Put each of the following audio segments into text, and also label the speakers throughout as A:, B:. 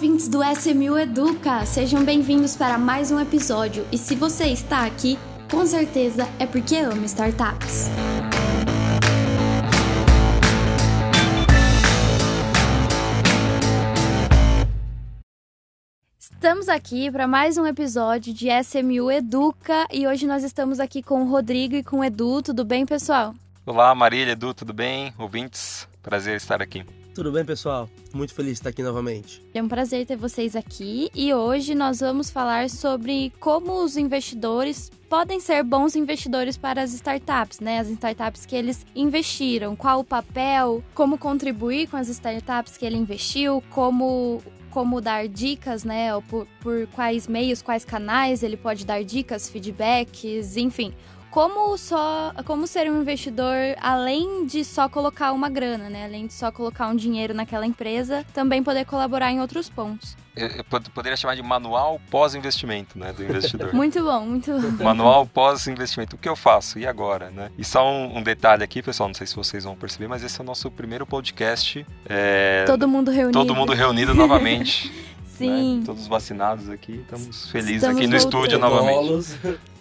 A: ouvintes do SMU Educa! Sejam bem-vindos para mais um episódio. E se você está aqui, com certeza é porque ama startups. Estamos aqui para mais um episódio de SMU Educa e hoje nós estamos aqui com o Rodrigo e com o Edu. Tudo bem, pessoal?
B: Olá, Marília, Edu, tudo bem? Ouvintes, prazer estar aqui.
C: Tudo bem, pessoal? Muito feliz de estar aqui novamente.
A: É um prazer ter vocês aqui e hoje nós vamos falar sobre como os investidores podem ser bons investidores para as startups, né? As startups que eles investiram, qual o papel, como contribuir com as startups que ele investiu, como como dar dicas, né? Por, por quais meios, quais canais ele pode dar dicas, feedbacks, enfim como só como ser um investidor além de só colocar uma grana, né? Além de só colocar um dinheiro naquela empresa, também poder colaborar em outros pontos.
B: Eu, eu poderia chamar de manual pós-investimento, né, do investidor.
A: muito bom, muito bom.
B: Manual pós-investimento. O que eu faço e agora, né? E só um, um, detalhe aqui, pessoal, não sei se vocês vão perceber, mas esse é o nosso primeiro podcast. É...
A: Todo mundo reunido.
B: Todo mundo reunido novamente.
A: Né? Sim.
B: Né? Todos vacinados aqui, estamos felizes estamos aqui no voltando. estúdio novamente.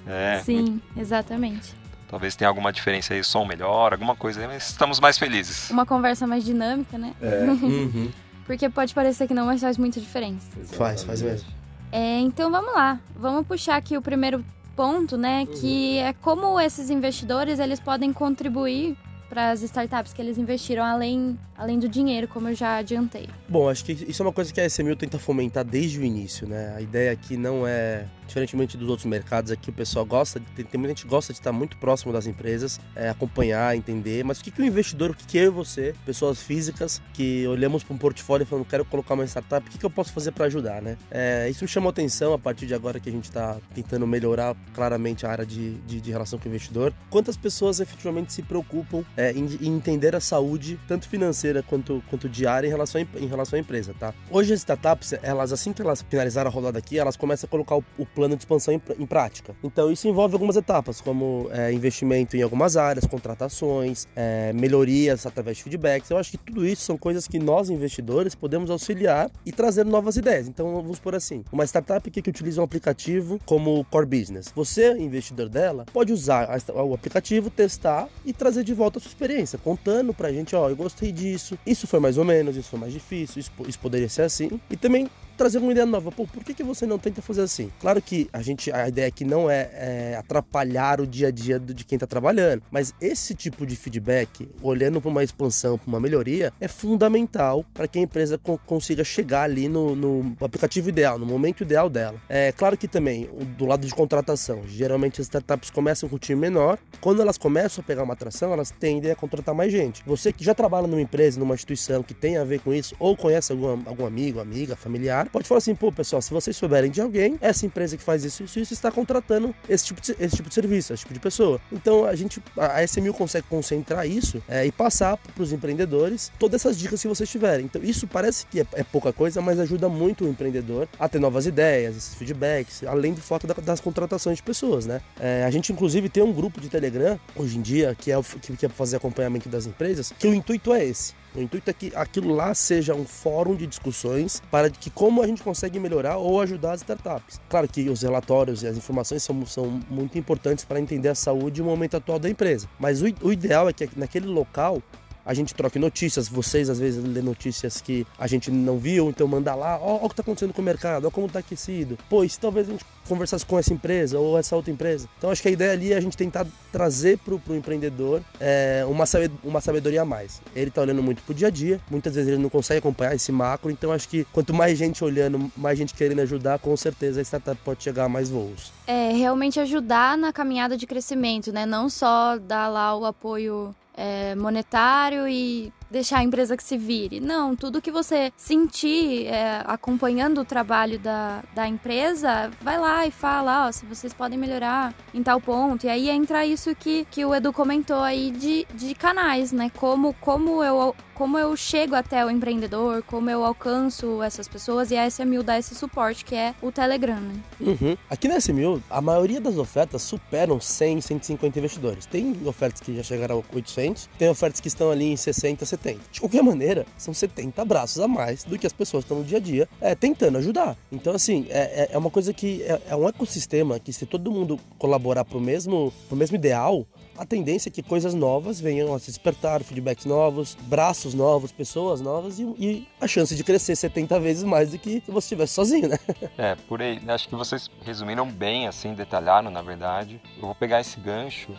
A: É, Sim, muito... exatamente.
B: Talvez tenha alguma diferença aí, som melhor, alguma coisa aí, mas estamos mais felizes.
A: Uma conversa mais dinâmica, né?
C: É. uhum.
A: Porque pode parecer que não, mas faz muita diferença.
C: Faz, faz mesmo.
A: É, então vamos lá. Vamos puxar aqui o primeiro ponto, né? Uhum. Que é como esses investidores eles podem contribuir para as startups que eles investiram além, além do dinheiro, como eu já adiantei?
C: Bom, acho que isso é uma coisa que a SMU tenta fomentar desde o início, né? A ideia aqui não é diferentemente dos outros mercados aqui, o pessoal gosta, tem, tem muita gente gosta de estar muito próximo das empresas, é, acompanhar, entender. Mas o que, que o investidor, o que, que eu e você, pessoas físicas, que olhamos para um portfólio e falamos, quero colocar uma startup, o que, que eu posso fazer para ajudar, né? É, isso me chamou atenção a partir de agora que a gente está tentando melhorar claramente a área de, de, de, relação com o investidor. Quantas pessoas efetivamente se preocupam é, em, em, entender a saúde, tanto financeira quanto, quanto diária, em relação, a, em relação à empresa, tá? Hoje as startups, elas assim que elas finalizaram a rodada aqui, elas começam a colocar o, o plano de expansão em, em prática. Então isso envolve algumas etapas, como é, investimento em algumas áreas, contratações, é, melhorias através de feedbacks. Eu acho que tudo isso são coisas que nós investidores podemos auxiliar e trazer novas ideias. Então vamos por assim, uma startup que, que utiliza um aplicativo como core business. Você, investidor dela, pode usar o aplicativo, testar e trazer de volta a sua experiência, contando pra gente, ó, eu gostei disso, isso foi mais ou menos, isso foi mais difícil, isso, isso poderia ser assim. E também trazer uma ideia nova. Pô, por que, que você não tenta fazer assim? Claro que a gente, a ideia aqui não é, é atrapalhar o dia a dia de quem está trabalhando, mas esse tipo de feedback, olhando para uma expansão, para uma melhoria, é fundamental para que a empresa consiga chegar ali no, no, aplicativo ideal, no momento ideal dela. É claro que também, do lado de contratação, geralmente as startups começam com um time menor, quando elas começam a pegar uma atração, elas tendem a contratar mais gente. Você que já trabalha numa empresa, numa instituição que tem a ver com isso, ou conhece algum, algum amigo, amiga, familiar, pode falar assim, pô, pessoal, se vocês souberem de alguém, essa empresa que faz isso, isso, isso está contratando esse tipo, de, esse tipo de serviço, esse tipo de pessoa. Então a gente, a SMU consegue concentrar isso é, e passar para os empreendedores todas essas dicas que vocês tiverem. Então isso parece que é, é, pouca coisa, mas ajuda muito o empreendedor a ter novas ideias, esses feedbacks, além do fato da, das contratações de pessoas, né? É, a gente inclusive tem um grupo de Telegram hoje em dia que é que, que é fazer acompanhamento das empresas, que o intuito é esse o intuito é que aquilo lá seja um fórum de discussões para que como a gente consegue melhorar ou ajudar as startups. Claro que os relatórios e as informações são, são muito importantes para entender a saúde e o momento atual da empresa. Mas o, o ideal é que naquele local a gente troque notícias, vocês às vezes lê notícias que a gente não viu, então manda lá, ó, ó o que está acontecendo com o mercado, ó como está aquecido. Pois talvez a gente conversasse com essa empresa ou essa outra empresa. Então acho que a ideia ali é a gente tentar trazer para o empreendedor é, uma, uma sabedoria a mais. Ele está olhando muito para o dia a dia, muitas vezes ele não consegue acompanhar esse macro, então acho que quanto mais gente olhando, mais gente querendo ajudar, com certeza a startup pode chegar a mais voos.
A: É, realmente ajudar na caminhada de crescimento, né? Não só dar lá o apoio é, monetário e deixar a empresa que se vire. Não, tudo que você sentir é, acompanhando o trabalho da, da empresa, vai lá e fala, ó, se vocês podem melhorar em tal ponto. E aí entra isso que, que o Edu comentou aí de, de canais, né? Como, como, eu, como eu chego até o empreendedor, como eu alcanço essas pessoas e a SMU dá esse suporte, que é o Telegram, né?
C: Uhum. Aqui na SMU, a maioria das ofertas superam 100, 150 investidores. Tem ofertas que já chegaram a 800, tem ofertas que estão ali em 60, 70 70. De qualquer maneira, são 70 braços a mais do que as pessoas estão no dia a dia é, tentando ajudar. Então, assim, é, é, é uma coisa que é, é, um ecossistema que se todo mundo colaborar pro mesmo, pro mesmo ideal, a tendência é que coisas novas venham a se despertar, feedbacks novos, braços novos, pessoas novas e, e, a chance de crescer 70 vezes mais do que se você estivesse sozinho, né?
B: É, por aí. Acho que vocês resumiram bem, assim, detalharam, na verdade. Eu vou pegar esse gancho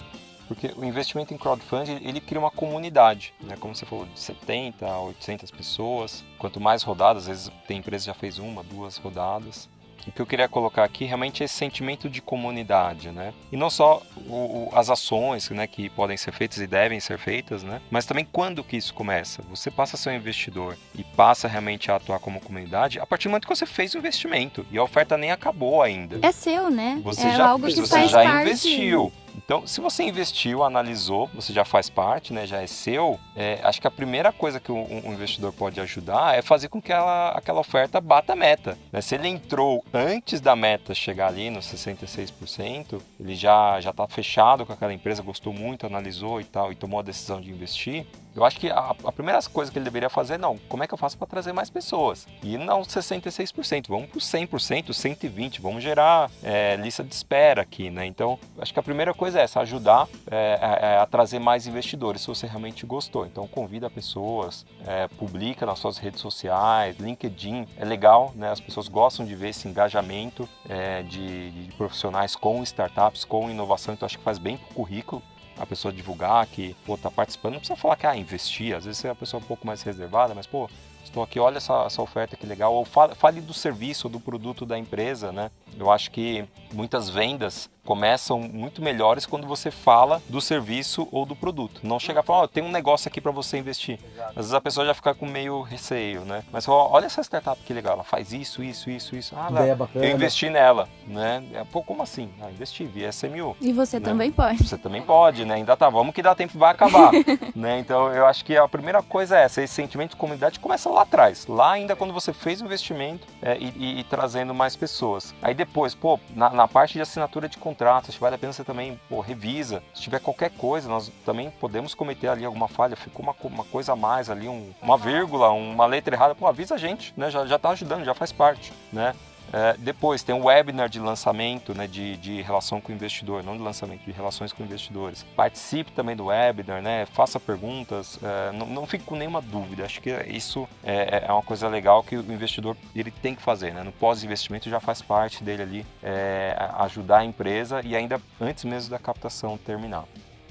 B: porque o investimento em crowdfunding ele cria uma comunidade, né? Como você falou, de 70 a 800 pessoas. Quanto mais rodadas, às vezes tem empresa que já fez uma, duas rodadas. O que eu queria colocar aqui realmente é esse sentimento de comunidade, né? E não só o, o, as ações, né, que podem ser feitas e devem ser feitas, né? Mas também quando que isso começa? Você passa a ser um investidor e passa realmente a atuar como comunidade a partir do momento que você fez o investimento e a oferta nem acabou ainda.
A: É seu, né?
B: Você
A: é
B: já
A: algo que
B: você
A: faz
B: já
A: parte.
B: investiu. Então, se você investiu, analisou, você já faz parte, né, já é seu, é, acho que a primeira coisa que um, um, investidor pode ajudar é fazer com que ela, aquela oferta bata a meta. Né? Se ele entrou antes da meta chegar ali nos 66%, ele já está fechado com aquela empresa, gostou muito, analisou e tal, e tomou a decisão de investir, eu acho que a, a primeira coisa que ele deveria fazer, não, como é que eu faço para trazer mais pessoas? E não 66%, vamos para 100%, 120%, vamos gerar é, lista de espera aqui, né? Então, acho que a primeira coisa é essa, ajudar é, a, é, a, trazer mais investidores, se você realmente gostou. Então, convida pessoas, é, publica nas suas redes sociais, LinkedIn, é legal, né? As pessoas gostam de ver esse engajamento é, de, de profissionais com startups, com inovação, então acho que faz bem para o currículo a pessoa divulgar que, pô, tá participando, não precisa falar que, ah, investir, às vezes é a pessoa um pouco mais reservada, mas, pô, estou aqui, olha essa, essa oferta que legal, ou fale, fale do serviço ou do produto da empresa, né? Eu acho que muitas vendas começam muito melhores quando você fala do serviço ou do produto. Não chega a falar, oh, tem um negócio aqui para você investir. Exato. Às vezes a pessoa já fica com meio receio, né? Mas olha essa startup que legal, ela faz isso, isso, isso, isso. Ah,
C: Ideia bacana.
B: eu investi nela, né? É, pô, como assim? Ah, investi via SMU.
A: E você
B: né?
A: também pode.
B: Você também pode, né? Ainda tá, vamos que dá tempo vai acabar, né? Então eu acho que a primeira coisa é essa, esse sentimento de comunidade começa lá atrás, lá ainda quando você fez o investimento é, e, e, e, trazendo mais pessoas. Aí depois, pô, na, na parte de assinatura de contratos, vale a pena você também pô, revisa. Se tiver qualquer coisa, nós também podemos cometer ali alguma falha, ficou uma, uma coisa a mais ali, um, uma vírgula, uma letra errada, pô, avisa a gente, né? Já, já tá ajudando, já faz parte, né? É, depois tem o webinar de lançamento, né, de, de relação com o investidor, não de lançamento, de relações com investidores. Participe também do webinar, né, faça perguntas, é, não, não fique com nenhuma dúvida. Acho que isso é, é, uma coisa legal que o investidor ele tem que fazer. Né? No pós-investimento já faz parte dele ali é, ajudar a empresa e ainda antes mesmo da captação terminar.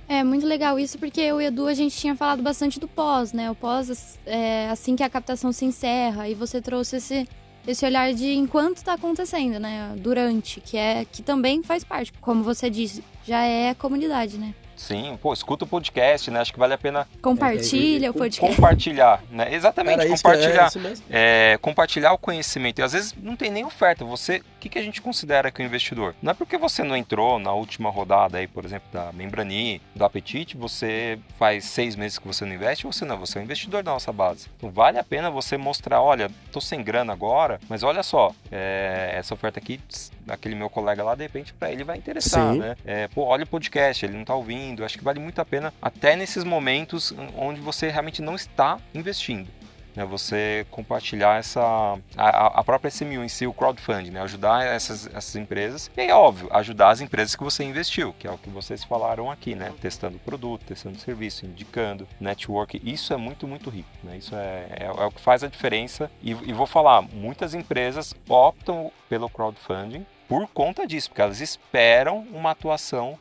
A: É muito legal isso porque eu e Edu a gente tinha falado bastante do pós, né? O pós é assim que a captação se encerra e você trouxe esse esse olhar de enquanto está acontecendo, né? Durante, que é que também faz parte, como você disse, já é comunidade, né?
B: Sim, pô, escuta o podcast, né? Acho que vale a pena.
A: Compartilha é, o podcast.
B: Compartilhar, né? Exatamente,
C: Era
B: compartilhar.
C: É, isso
B: é, compartilhar o conhecimento. E às vezes não tem nem oferta. Você, o que, que a gente considera que é um investidor? Não é porque você não entrou na última rodada aí, por exemplo, da Membrani, do Apetite, você faz seis meses que você não investe, você não, você é um investidor da nossa base. Então vale a pena você mostrar, olha, tô sem grana agora, mas olha só, é, essa oferta aqui, aquele meu colega lá, de repente, para ele vai interessar, Sim. né? É, pô, olha o podcast, ele não tá ouvindo Acho que vale muito a pena, até nesses momentos onde você realmente não está investindo. Né, você compartilhar essa a, a, própria SMU em si, o crowdfunding, né, ajudar essas, essas empresas e é óbvio, ajudar as empresas que você investiu, que é o que vocês falaram aqui, né, testando produto, testando serviço, indicando, network, isso é muito, muito rico, né, isso é, é, é o que faz a diferença. E, e vou falar, muitas empresas optam pelo crowdfunding por conta disso, porque elas esperam uma atuação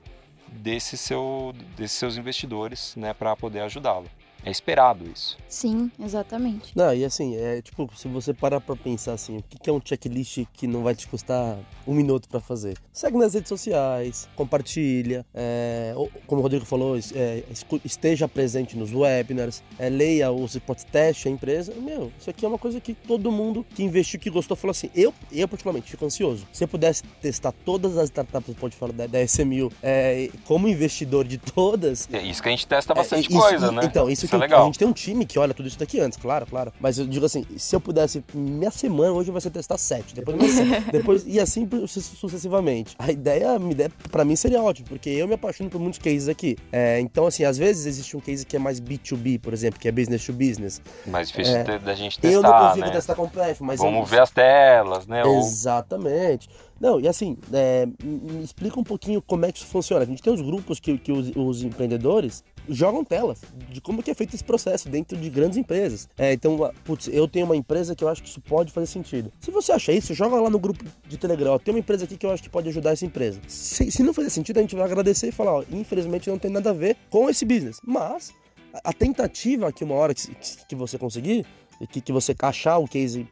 B: desse seu, desses seus investidores né, para poder ajudá-lo. É esperado isso.
A: Sim, exatamente.
C: Não, e assim, é tipo, se você parar pra pensar assim, o que é um checklist que não vai te custar um minuto para fazer? Segue nas redes sociais, compartilha, é, como o Rodrigo falou, é, esteja presente nos webinars, é, leia os reportes teste a empresa. Meu, isso aqui é uma coisa que todo mundo que investiu, que gostou, falou assim, eu, eu particularmente, fico ansioso. Se eu pudesse testar todas as startups, pode falar da, da SMU, é, como investidor de todas...
B: É isso que a gente testa bastante é, isso, coisa, né?
C: Então, isso que assim,
B: legal.
C: a gente tem um time que olha tudo isso daqui antes, claro, claro. Mas eu digo assim, se eu pudesse, minha semana hoje vai ser testar sete, depois sete, depois e assim sucessivamente. A ideia, a ideia para mim seria ótimo, porque eu me apaixono por muitos cases aqui. É, então assim, às vezes existe um case que é mais B2B, por exemplo, que é business to business.
B: Mais difícil é, da gente testar,
C: Eu não consigo
B: né?
C: testar completo, mas
B: vamos
C: eu...
B: ver as telas, né?
C: Exatamente. Não, e assim, é, me explica um pouquinho como é que isso funciona. A gente tem os grupos que, que os, os empreendedores jogam telas de como que é feito esse processo dentro de grandes empresas. É, então, putz, eu tenho uma empresa que eu acho que isso pode fazer sentido. Se você acha isso, joga lá no grupo de Telegram. Tem uma empresa aqui que eu acho que pode ajudar essa empresa. Se, se não fazer sentido, a gente vai agradecer e falar, ó, infelizmente não tem nada a ver com esse business. Mas a tentativa que uma hora que, que você conseguir, que, que você achar o case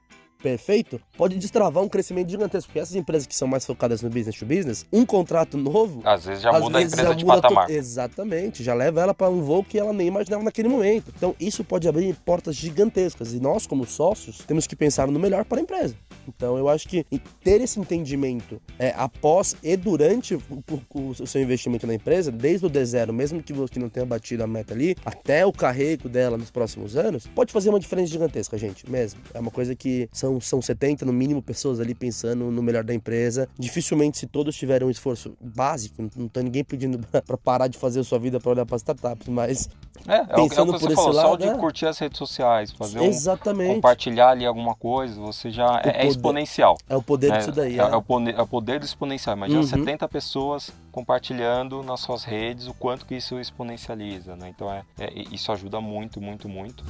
C: perfeito, pode destravar um crescimento gigantesco. Porque essas empresas que são mais focadas no business to business, um contrato novo.
B: Às vezes já muda vezes a empresa de patamar. To...
C: Exatamente, já leva ela para um voo que ela nem imaginava naquele momento. Então isso pode abrir portas gigantescas. E nós, como sócios, temos que pensar no melhor para a empresa. Então eu acho que ter esse entendimento é, após e durante o, o, o, seu investimento na empresa, desde o D0, mesmo que você não tenha batido a meta ali, até o carrego dela nos próximos anos, pode fazer uma diferença gigantesca, gente, mesmo. É uma coisa que são, são 70, no mínimo, pessoas ali pensando no melhor da empresa. Dificilmente, se todos tiverem um esforço básico, não, não tá ninguém pedindo para parar de fazer a sua vida para olhar para startups, mas
B: é, pensando é o, é o por esse falou, lado, só de é... curtir as redes sociais, fazer
C: Exatamente.
B: Um, compartilhar ali alguma coisa, você já é, é, exponencial.
C: É o poder disso daí.
B: É, é, o poder, é o poder do exponencial. Imagina uhum. 70 pessoas compartilhando nas suas redes o quanto que isso exponencializa, né? Então é, isso ajuda muito, muito, muito.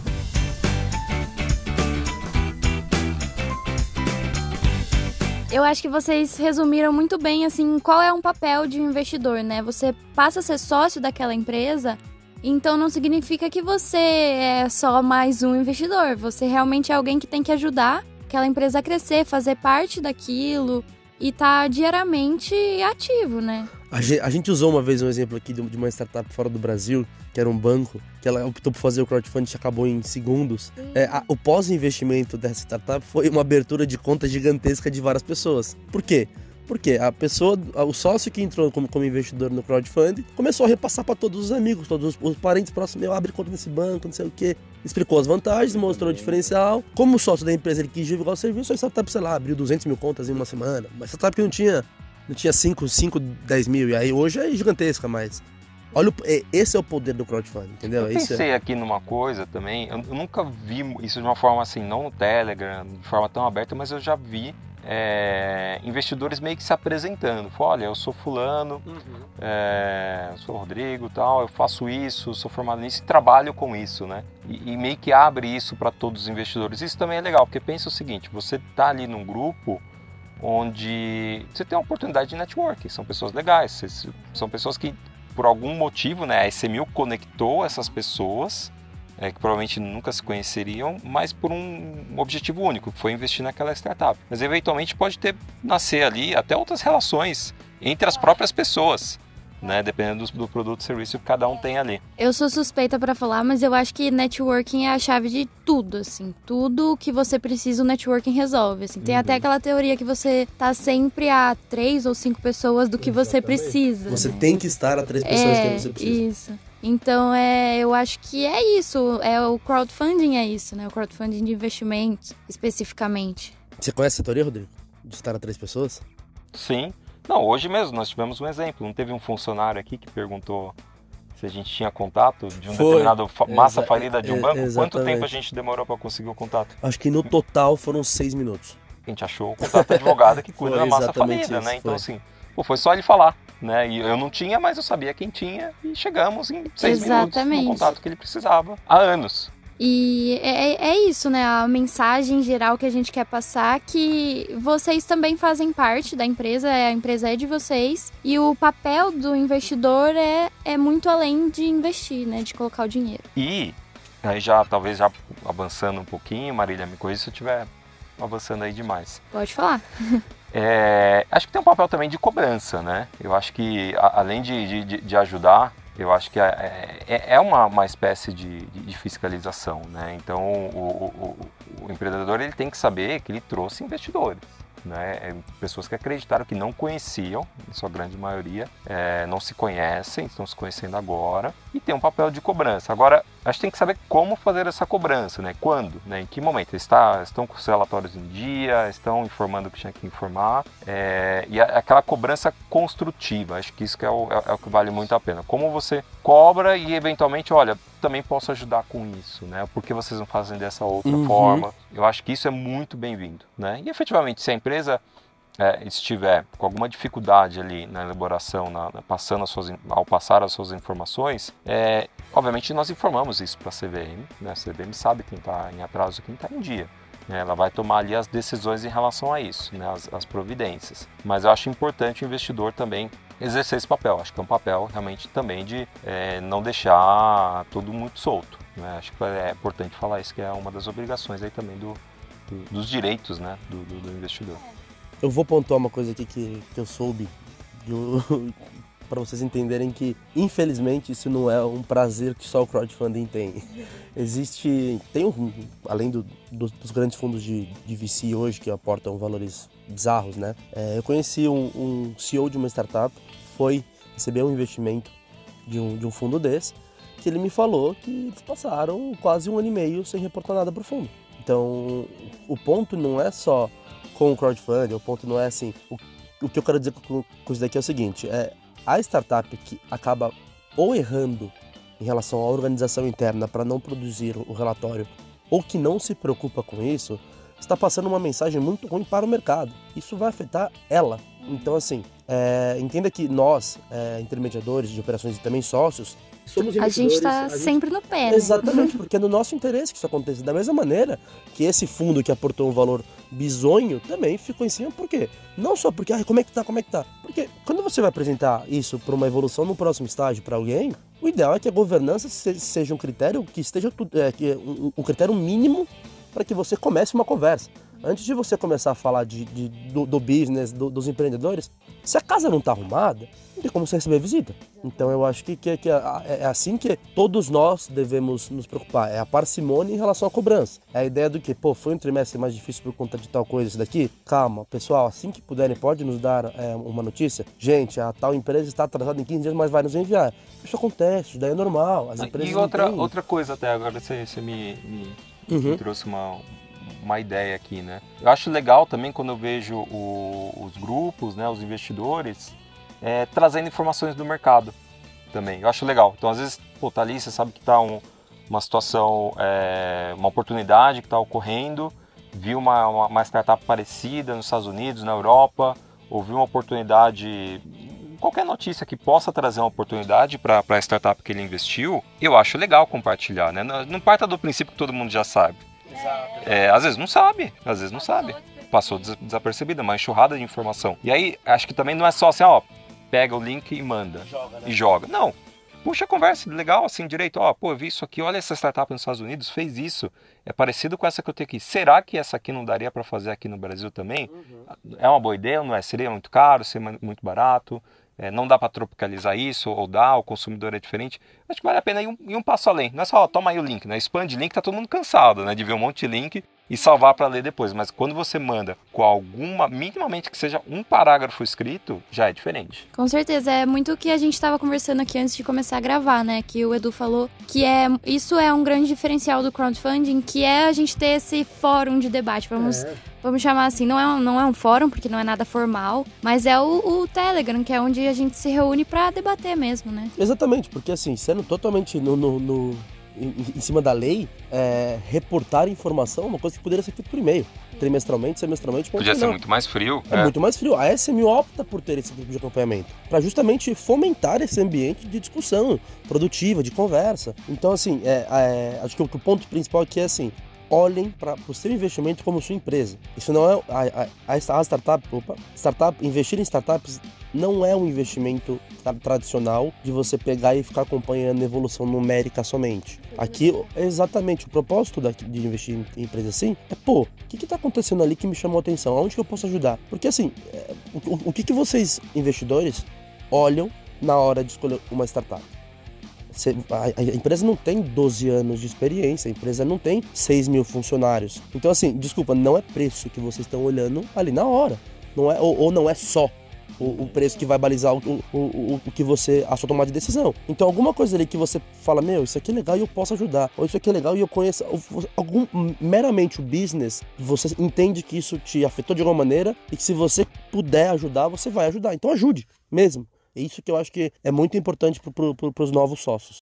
A: Eu acho que vocês resumiram muito bem assim qual é um papel de um investidor, né? Você passa a ser sócio daquela empresa, então não significa que você é só mais um investidor. Você realmente é alguém que tem que ajudar aquela empresa a crescer, fazer parte daquilo e tá diariamente ativo, né?
C: A gente usou uma vez um exemplo aqui de uma startup fora do Brasil, que era um banco, que ela optou por fazer o crowdfunding e acabou em segundos. É, a, o pós-investimento dessa startup foi uma abertura de conta gigantesca de várias pessoas. Por quê? Porque a pessoa, o sócio que entrou como, como investidor no crowdfunding, começou a repassar para todos os amigos, todos os, os parentes próximos, meu, abre conta nesse banco, não sei o quê. Explicou as vantagens, mostrou o diferencial. Como sócio da empresa, ele quis divulgar o serviço, a startup, sei lá, abriu 200 mil contas em uma semana. Mas startup que não tinha, não tinha 5, 5, 10 mil. E aí hoje é gigantesca, mas Olha, é, esse é o poder do crowdfunding, entendeu?
B: Eu pensei é... aqui numa coisa também, eu, nunca vi isso de uma forma assim, não no Telegram, de forma tão aberta, mas eu já vi é, investidores meio que se apresentando. olha, eu sou fulano, uhum. é, sou Rodrigo tal, eu faço isso, sou formado nisso e trabalho com isso, né? E, e meio que abre isso para todos os investidores. Isso também é legal, porque pensa o seguinte, você está ali num grupo onde você tem uma oportunidade de networking, são pessoas legais, são pessoas que por algum motivo, né, a SMU conectou essas pessoas é, que provavelmente nunca se conheceriam, mas por um objetivo único, que foi investir naquela startup. Mas eventualmente pode ter nascer ali até outras relações entre as próprias pessoas. Né, dependendo do, do produto e serviço que cada um tem ali.
A: Eu sou suspeita para falar, mas eu acho que networking é a chave de tudo, assim. Tudo que você precisa, o networking resolve, assim. Tem uhum. até aquela teoria que você tá sempre a três ou cinco pessoas do que Exatamente. você precisa.
C: Você tem que estar a três pessoas é, que você precisa.
A: Isso. Então, é, eu acho que é isso. É o crowdfunding é isso, né? O crowdfunding de investimentos, especificamente.
C: Você conhece a teoria, Rodrigo? De estar a três pessoas?
B: Sim. Não, hoje mesmo nós tivemos um exemplo. Não teve um funcionário aqui que perguntou se a gente tinha contato de um Foi. determinado massa Exa falida de um banco. Exatamente. Quanto tempo a gente demorou para conseguir o contato?
C: Acho que no total foram seis minutos.
B: A gente achou o contato advogado que cuida da massa falida, isso, né? Então, foi. assim, pô, foi só ele falar né? E eu não tinha, mas eu sabia quem tinha e chegamos em seis Exatamente. minutos no contato que ele precisava há anos.
A: E é, é, é, isso, né? A mensagem geral que a gente quer passar que vocês também fazem parte da empresa, a empresa é de vocês. E o papel do investidor é, é muito além de investir, né? De colocar o dinheiro.
B: E aí já, talvez já avançando um pouquinho, Marília, me corrija se eu estiver avançando aí demais.
A: Pode falar.
B: É, acho que tem um papel também de cobrança, né? Eu acho que a, além de, de, de, ajudar, eu acho que é, é, é uma, uma espécie de, de, fiscalização, né? Então o, o, o, empreendedor ele tem que saber que ele trouxe investidores. Né? É, pessoas que acreditaram que não conheciam, em sua grande maioria, é, não se conhecem, estão se conhecendo agora, e tem um papel de cobrança. Agora, a gente tem que saber como fazer essa cobrança, né? Quando, né? Em que momento? Está, estão com os relatórios em dia, estão informando o que tinha que informar, é, e aquela cobrança construtiva, acho que isso que é, o, é, é o que vale muito a pena. Como você cobra e eventualmente, olha, também posso ajudar com isso, né? Por que vocês não fazem dessa outra uhum. forma? Eu acho que isso é muito bem-vindo, né? E efetivamente, se a empresa é, estiver com alguma dificuldade ali na elaboração, na, passando as suas, ao passar as suas informações, é, obviamente nós informamos isso para a CVM, né? a CVM sabe quem está em atraso e quem está em dia. Né? Ela vai tomar ali as decisões em relação a isso, né? as, as providências. Mas eu acho importante o investidor também exercer esse papel. Acho que é um papel realmente também de é, não deixar tudo muito solto. Né? Acho que é importante falar isso, que é uma das obrigações aí também do, do dos direitos né? do, do, do investidor.
C: Eu vou pontuar uma coisa aqui que, que eu soube para vocês entenderem que, infelizmente, isso não é um prazer que só o crowdfunding tem. Existe, tem um, além do, do, dos grandes fundos de, de VC hoje que aportam valores bizarros, né? É, eu conheci um, um, CEO de uma startup, foi receber um investimento de um, de um fundo desse, que ele me falou que eles passaram quase um ano e meio sem reportar nada para o fundo. Então, o ponto não é só com o crowdfunding, o ponto não é assim. O, o que eu quero dizer com, com isso daqui é o seguinte: é a startup que acaba ou errando em relação à organização interna para não produzir o relatório, ou que não se preocupa com isso, está passando uma mensagem muito ruim para o mercado. Isso vai afetar ela. Então, assim, é, entenda que nós, é, intermediadores de operações e também sócios,
A: somos A gente está sempre no pé.
C: Né? Exatamente, porque é no nosso interesse que isso aconteça. Da mesma maneira que esse fundo que aportou um valor bizonho também ficou em cima, por quê? Não só porque, ah, como é que tá, como é que tá? Porque quando você vai apresentar isso para uma evolução no próximo estágio para alguém, o ideal é que a governança seja um critério que esteja é, um critério mínimo para que você comece uma conversa. Antes de você começar a falar de, de do, do, business, do, dos empreendedores, se a casa não está arrumada, não tem como você receber visita. Então eu acho que, que, que é, é assim que todos nós devemos nos preocupar. É a parcimônia em relação à cobrança. É a ideia do que, pô, foi um trimestre mais difícil por conta de tal coisa, isso daqui. Calma, pessoal, assim que puderem, pode nos dar é, uma notícia? Gente, a tal empresa está atrasada em 15 dias, mas vai nos enviar. Isso acontece, isso daí é normal. As empresas
B: e outra, outra coisa até agora, você, você me, me uhum. trouxe uma, uma ideia aqui, né? Eu acho legal também quando eu vejo o, os grupos, né, os investidores, é, trazendo informações do mercado também. Eu acho legal. Então, às vezes, pô, tá ali, você sabe que tá um, uma situação, é, uma oportunidade que está ocorrendo, viu uma, uma, uma, startup parecida nos Estados Unidos, na Europa, ou viu uma oportunidade, qualquer notícia que possa trazer uma oportunidade para a startup que ele investiu, eu acho legal compartilhar, né? Não, não parta do princípio que todo mundo já sabe. É, às vezes não sabe, às vezes não sabe. Passou desapercebida, uma enxurrada de informação. E aí, acho que também não é só assim, ó, pega o link e manda. Joga, né? E joga. Não. Puxa a conversa legal, assim, direito. Ó, pô, eu vi isso aqui, olha essa startup nos Estados Unidos, fez isso. É parecido com essa que eu tenho aqui. Será que essa aqui não daria para fazer aqui no Brasil também? Uhum. É uma boa ideia, não é? Seria muito caro, seria muito barato? É, não dá para tropicalizar isso, ou dá, o consumidor é diferente. Acho que vale a pena ir um, ir um passo além. Não é só, ó, toma aí o link, né? Expande link, tá todo mundo cansado, né? De ver um monte de link e salvar para ler depois. Mas quando você manda com alguma, minimamente que seja um parágrafo escrito, já é diferente.
A: Com certeza, é muito o que a gente estava conversando aqui antes de começar a gravar, né? Que o Edu falou que é isso é um grande diferencial do crowdfunding, que é a gente ter esse fórum de debate. Vamos é. Vamos chamar assim, não é, um, não é um fórum, porque não é nada formal, mas é o, o Telegram, que é onde a gente se reúne para debater mesmo, né?
C: Exatamente, porque assim, sendo totalmente no, no, no em, em, cima da lei, é, reportar informação é uma coisa que poderia ser feita por e-mail. Trimestralmente, semestralmente.
B: Podia ser muito mais frio.
C: É, é, muito mais frio. A SMU opta por ter esse tipo de acompanhamento. para justamente fomentar esse ambiente de discussão produtiva, de conversa. Então, assim, é, é, acho que o, que o ponto principal aqui é assim: olhem para o seu investimento como sua empresa. Isso não é a, a, a startup, opa, startup, investir em startups não é um investimento tradicional de você pegar e ficar acompanhando a evolução numérica somente. Aqui, exatamente, o propósito de investir em empresa assim é, pô, o que está acontecendo ali que me chamou a atenção? Aonde que eu posso ajudar? Porque assim, é, o, o que, que vocês, investidores, olham na hora de escolher uma startup? A, empresa não tem 12 anos de experiência, a empresa não tem 6 mil funcionários. Então, assim, desculpa, não é preço que vocês estão olhando ali na hora. Não é, ou, ou não é só o, o preço que vai balizar o, o, o, que você, a sua tomada de decisão. Então, alguma coisa ali que você fala, meu, isso aqui é legal e eu posso ajudar, ou isso aqui é legal e eu conheço, algum, meramente o business, você entende que isso te afetou de alguma maneira e que se você puder ajudar, você vai ajudar. Então, ajude mesmo. É isso que eu acho que é muito importante para pro, os novos sócios.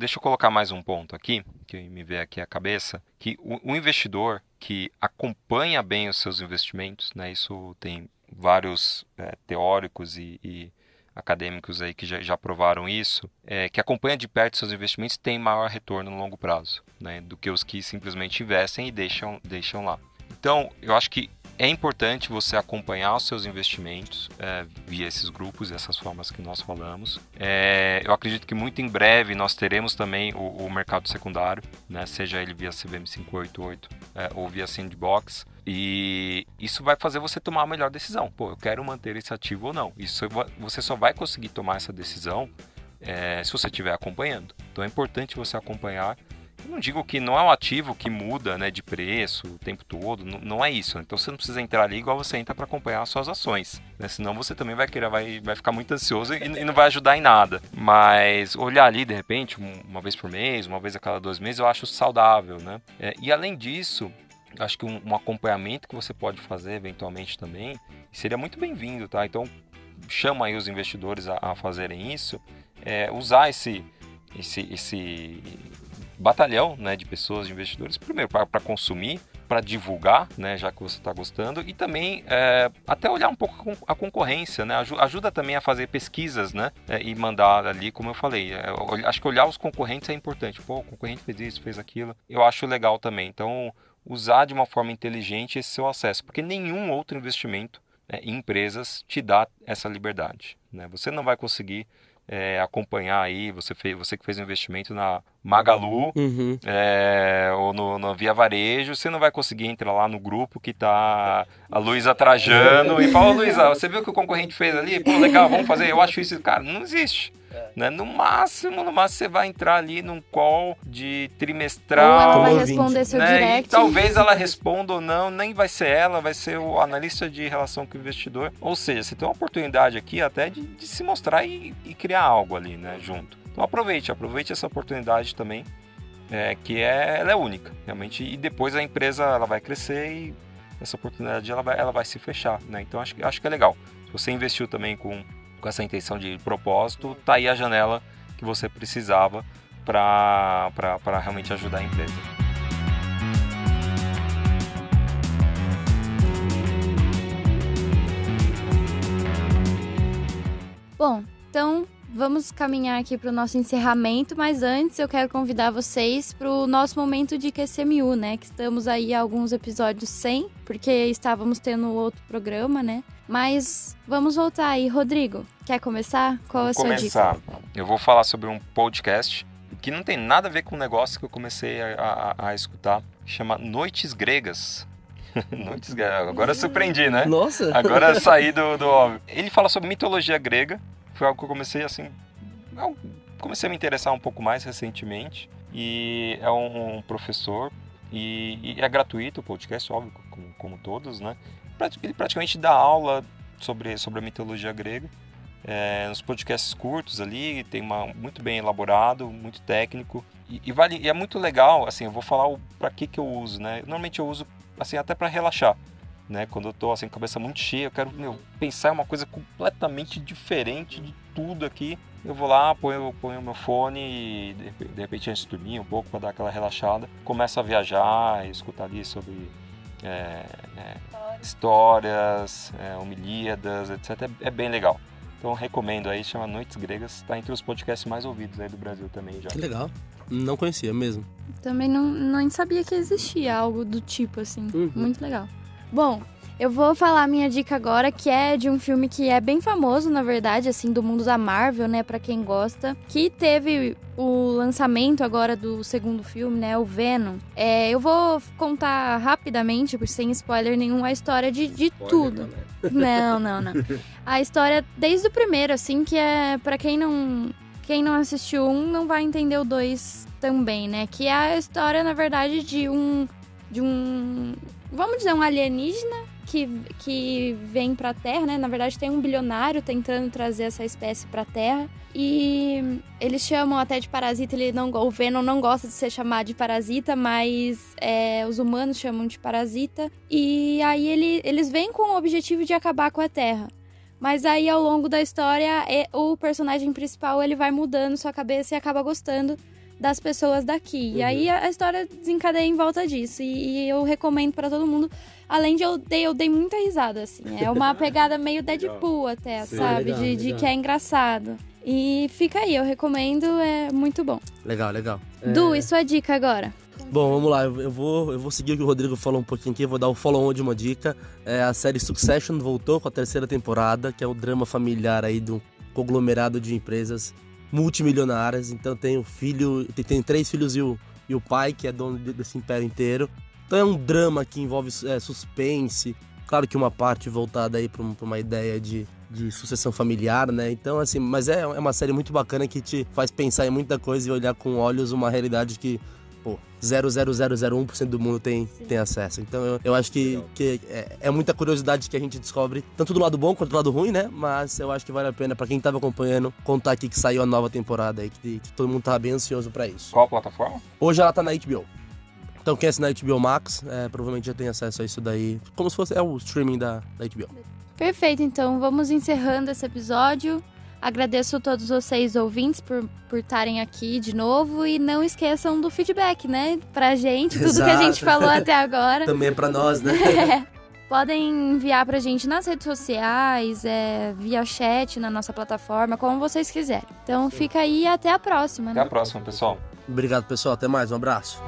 B: Deixa eu colocar mais um ponto aqui, que me vê aqui a cabeça, que o, o investidor que acompanha bem os seus investimentos, né, isso tem vários é, teóricos e, e, acadêmicos aí que já, já provaram isso, é, que acompanha de perto seus investimentos tem maior retorno no longo prazo, né, do que os que simplesmente investem e deixam, deixam lá. Então, eu acho que é importante você acompanhar os seus investimentos é, via esses grupos, essas formas que nós falamos. É, eu acredito que muito em breve nós teremos também o, o mercado secundário, né, seja ele via CVM 588 é, ou via Sandbox. E isso vai fazer você tomar a melhor decisão. Pô, eu quero manter esse ativo ou não. Isso você só vai conseguir tomar essa decisão é, se você estiver acompanhando. Então é importante você acompanhar eu não digo que não é um ativo que muda né, de preço o tempo todo, não, não é isso. Então você não precisa entrar ali igual você entra para acompanhar as suas ações. Né? Senão você também vai querer, vai, vai ficar muito ansioso e, e não vai ajudar em nada. Mas olhar ali, de repente, uma vez por mês, uma vez a cada dois meses, eu acho saudável. Né? É, e além disso, acho que um, um, acompanhamento que você pode fazer eventualmente também seria muito bem-vindo, tá? Então chama aí os investidores a, a fazerem isso, é, usar esse, esse, esse batalhão né, de pessoas, de investidores, primeiro para consumir, para divulgar, né, já que você está gostando, e também é, até olhar um pouco a concorrência, né, ajuda também a fazer pesquisas, né, é, e mandar ali, como eu falei, é, acho que olhar os concorrentes é importante. Pô, o concorrente fez isso, fez aquilo, eu acho legal também. Então, usar de uma forma inteligente esse seu acesso, porque nenhum outro investimento né, em empresas te dá essa liberdade. Né? Você não vai conseguir é, acompanhar aí, você, fez, você que fez um investimento na Magalu uhum. é, ou no, no, Via Varejo, você não vai conseguir entrar lá no grupo que tá a Luísa Trajano e fala, Luísa, você viu o que o concorrente fez ali? Pô, legal, vamos fazer. Eu acho isso, cara, não existe. Né? No máximo, no máximo você vai entrar ali num call de trimestral. Ou
A: ela vai responder seu né? direct.
B: E talvez ela responda ou não, nem vai ser ela, vai ser o analista de relação com o investidor. Ou seja, você tem uma oportunidade aqui até de, de se mostrar e, e, criar algo ali, né, junto. Então aproveite, aproveite essa oportunidade também, é, que é, ela é única, realmente. E depois a empresa ela vai crescer e essa oportunidade ela vai, ela vai se fechar, né? Então acho, acho que é legal. Se você investiu também com com essa intenção de propósito, tá aí a janela que você precisava para realmente ajudar a empresa.
A: Bom, então vamos caminhar aqui para o nosso encerramento, mas antes eu quero convidar vocês para o nosso momento de QCMU, né? Que estamos aí alguns episódios sem, porque estávamos tendo outro programa, né? Mas vamos voltar aí. Rodrigo, quer começar? Qual vou a sua
B: começar. dica? Eu vou falar sobre um podcast que não tem nada a ver com o negócio que eu comecei a, a, a escutar, chama Noites Gregas. Noites Gregas. Agora eu surpreendi, né?
C: Nossa!
B: Agora saí do, do óbvio. Ele fala sobre mitologia grega. Foi algo que eu comecei assim. Eu comecei a me interessar um pouco mais recentemente. E é um, professor. E, e, é gratuito o podcast, óbvio, como, como todos, né? ele praticamente dá aula sobre, sobre a mitologia grega. É, nos podcasts curtos ali, tem uma muito bem elaborado, muito técnico e, e vale e é muito legal. Assim, eu vou falar para que que eu uso, né? Normalmente eu uso assim até para relaxar, né? Quando eu tô assim cabeça muito cheia, eu quero meu, pensar em uma coisa completamente diferente de tudo aqui. Eu vou lá, ponho, ponho o meu fone e de repente antes de dormir um pouco para dar aquela relaxada, começo a viajar, escutar ali sobre é, é, histórias, é, homilíadas, etc. É, é, bem legal. Então recomendo aí, chama Noites Gregas, está entre os podcasts mais ouvidos aí do Brasil também já.
C: Que legal. Não conhecia mesmo.
A: Também não, não sabia que existia algo do tipo assim. Uhum. Muito legal. Bom, eu vou falar a minha dica agora, que é de um filme que é bem famoso, na verdade, assim, do mundo da Marvel, né, para quem gosta, que teve o lançamento agora do segundo filme, né, o Venom. É, eu vou contar rapidamente, sem spoiler nenhum, a história de, de tudo. Não, não, não. A história desde o primeiro, assim, que é para quem não quem não assistiu um não vai entender o dois também, né? Que é a história, na verdade, de um. De um. Vamos dizer, um alienígena que, que vem pra Terra, né? Na verdade, tem um bilionário tentando trazer essa espécie pra Terra. E eles chamam até de parasita, ele não, o Venom não gosta de ser chamado de parasita, mas é, os humanos chamam de parasita. E aí ele, eles vêm com o objetivo de acabar com a Terra. Mas aí ao longo da história, o personagem principal ele vai mudando sua cabeça e acaba gostando das pessoas daqui. Uhum. E aí a história desencadeia em volta disso. E, e eu recomendo para todo mundo. Além de eu dei, eu dei muita risada, assim. É uma pegada meio Deadpool até, Sim, sabe? Legal, de, de que é engraçado. E fica aí, eu recomendo, é muito bom.
C: Legal, legal.
A: Du, é... e sua dica agora?
C: Bom, vamos lá. Eu vou, eu vou seguir o que o Rodrigo falou um pouquinho aqui. vou dar o follow-on de uma dica. É, a série Succession voltou com a terceira temporada, que é o drama familiar aí de um conglomerado de empresas multimilionárias. Então tem o filho, tem, tem três filhos e o, e o pai, que é dono desse império inteiro. Então é um drama que envolve é, suspense. Claro que uma parte voltada aí para uma ideia de, de sucessão familiar, né? Então, assim, mas é, é uma série muito bacana que te faz pensar em muita coisa e olhar com olhos uma realidade que pô, 0,0001% do mundo tem, tem acesso. Então eu, eu acho que, que é, é, muita curiosidade que a gente descobre, tanto do lado bom quanto do lado ruim, né? Mas eu acho que vale a pena para quem tava acompanhando contar aqui que saiu a nova temporada aí, que, que todo mundo tava bem ansioso para isso.
B: Qual plataforma?
C: Hoje ela tá na HBO. Então quem assina a HBO Max, é, provavelmente já tem acesso a isso daí, como se fosse é o streaming da, da HBO.
A: Perfeito, então vamos encerrando esse episódio. Agradeço a todos vocês ouvintes por por estarem aqui de novo e não esqueçam do feedback, né? Pra gente, tudo Exato. que a gente falou até agora.
C: Também é pra nós, né?
A: É. Podem enviar pra gente nas redes sociais, é, via chat na nossa plataforma, como vocês quiserem. Então fica aí e até a próxima.
B: Até né? a próxima, pessoal.
C: Obrigado, pessoal. Até mais. Um abraço.